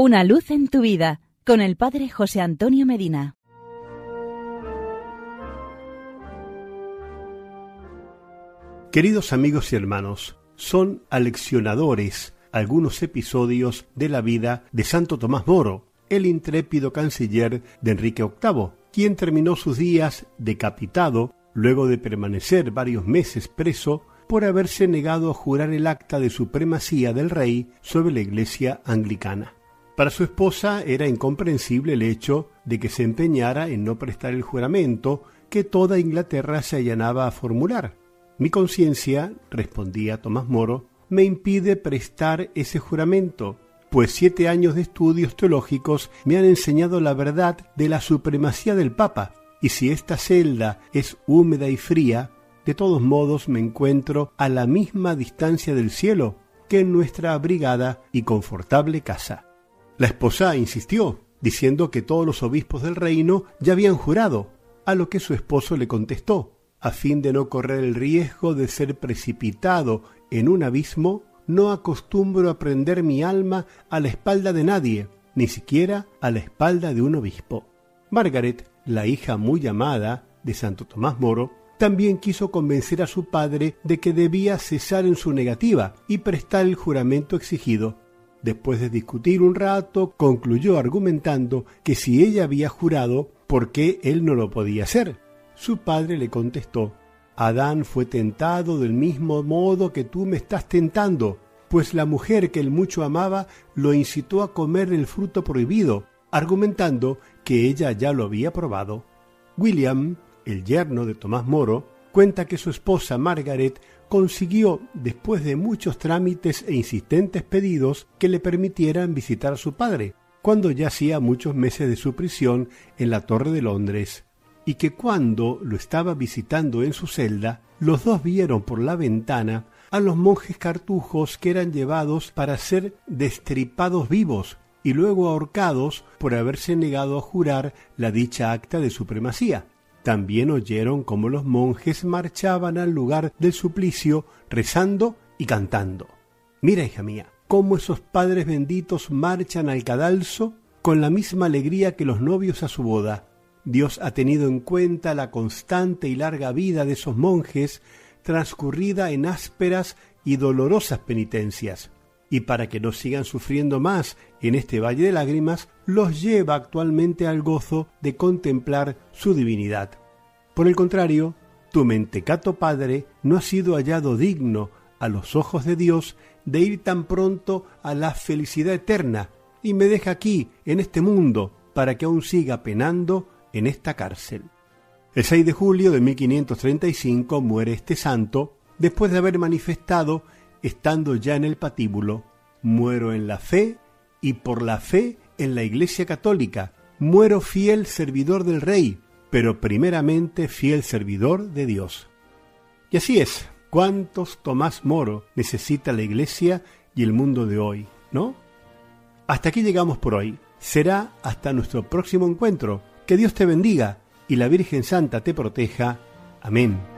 Una luz en tu vida con el Padre José Antonio Medina. Queridos amigos y hermanos, son aleccionadores algunos episodios de la vida de Santo Tomás Moro, el intrépido canciller de Enrique VIII, quien terminó sus días decapitado luego de permanecer varios meses preso por haberse negado a jurar el acta de supremacía del rey sobre la iglesia anglicana. Para su esposa era incomprensible el hecho de que se empeñara en no prestar el juramento que toda Inglaterra se allanaba a formular. Mi conciencia, respondía Tomás Moro, me impide prestar ese juramento, pues siete años de estudios teológicos me han enseñado la verdad de la supremacía del Papa, y si esta celda es húmeda y fría, de todos modos me encuentro a la misma distancia del cielo que en nuestra abrigada y confortable casa. La esposa insistió, diciendo que todos los obispos del reino ya habían jurado, a lo que su esposo le contestó, a fin de no correr el riesgo de ser precipitado en un abismo, no acostumbro a prender mi alma a la espalda de nadie, ni siquiera a la espalda de un obispo. Margaret, la hija muy amada de Santo Tomás Moro, también quiso convencer a su padre de que debía cesar en su negativa y prestar el juramento exigido, Después de discutir un rato, concluyó argumentando que si ella había jurado, ¿por qué él no lo podía hacer? Su padre le contestó, Adán fue tentado del mismo modo que tú me estás tentando, pues la mujer que él mucho amaba lo incitó a comer el fruto prohibido, argumentando que ella ya lo había probado. William, el yerno de Tomás Moro, cuenta que su esposa Margaret consiguió, después de muchos trámites e insistentes pedidos, que le permitieran visitar a su padre, cuando ya hacía muchos meses de su prisión en la Torre de Londres, y que cuando lo estaba visitando en su celda, los dos vieron por la ventana a los monjes cartujos que eran llevados para ser destripados vivos y luego ahorcados por haberse negado a jurar la dicha acta de supremacía. También oyeron cómo los monjes marchaban al lugar del suplicio rezando y cantando. Mira, hija mía, cómo esos padres benditos marchan al cadalso con la misma alegría que los novios a su boda. Dios ha tenido en cuenta la constante y larga vida de esos monjes transcurrida en ásperas y dolorosas penitencias, y para que no sigan sufriendo más en este valle de lágrimas, los lleva actualmente al gozo de contemplar su divinidad. Por el contrario, tu mentecato padre no ha sido hallado digno a los ojos de Dios de ir tan pronto a la felicidad eterna y me deja aquí, en este mundo, para que aún siga penando en esta cárcel. El 6 de julio de 1535 muere este santo después de haber manifestado, estando ya en el patíbulo, muero en la fe y por la fe en la Iglesia Católica, muero fiel servidor del Rey, pero primeramente fiel servidor de Dios. Y así es, ¿cuántos Tomás Moro necesita la Iglesia y el mundo de hoy, no? Hasta aquí llegamos por hoy. Será hasta nuestro próximo encuentro. Que Dios te bendiga y la Virgen Santa te proteja. Amén.